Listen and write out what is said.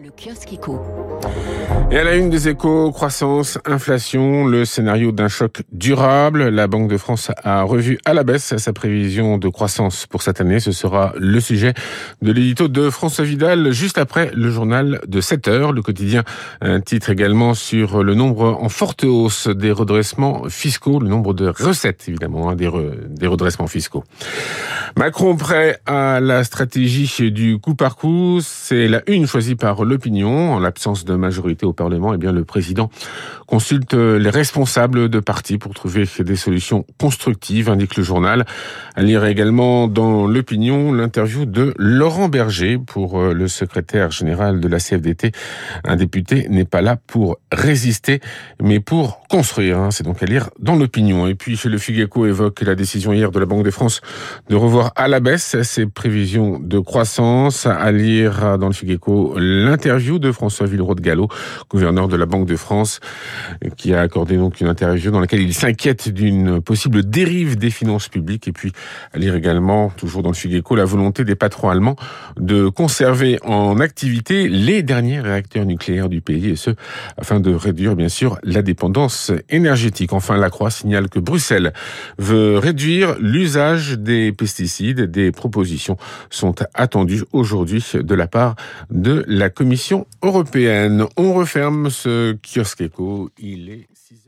Le kiosque éco. Et à la une des échos, croissance, inflation, le scénario d'un choc durable. La Banque de France a revu à la baisse sa prévision de croissance pour cette année. Ce sera le sujet de l'édito de François Vidal juste après le journal de 7 heures. Le quotidien un titre également sur le nombre en forte hausse des redressements fiscaux, le nombre de recettes évidemment hein, des, des redressements fiscaux. Macron prêt à la stratégie du coup par coup, c'est la une choisie par l'opinion. En l'absence de majorité au Parlement, eh bien, le président consulte les responsables de partis pour trouver des solutions constructives, indique le journal. À lire également dans l'opinion l'interview de Laurent Berger pour euh, le secrétaire général de la CFDT. Un député n'est pas là pour résister, mais pour construire. Hein. C'est donc à lire dans l'opinion. Et puis, chez le Figueco évoque la décision hier de la Banque de France de revoir à la baisse ses prévisions de croissance. À lire dans le Figueco l'interview de François Villeroy de Gallo, gouverneur de la Banque de France, qui a accordé donc une interview dans laquelle il s'inquiète d'une possible dérive des finances publiques. Et puis, à lire également, toujours dans le Figueco, la volonté des patrons allemands de conserver en activité les derniers réacteurs nucléaires du pays, et ce, afin de réduire, bien sûr, la dépendance énergétique. Enfin, la Croix signale que Bruxelles veut réduire l'usage des pesticides. Des propositions sont attendues aujourd'hui de la part de la Commission européenne. On referme ce kiosque éco. Il est 6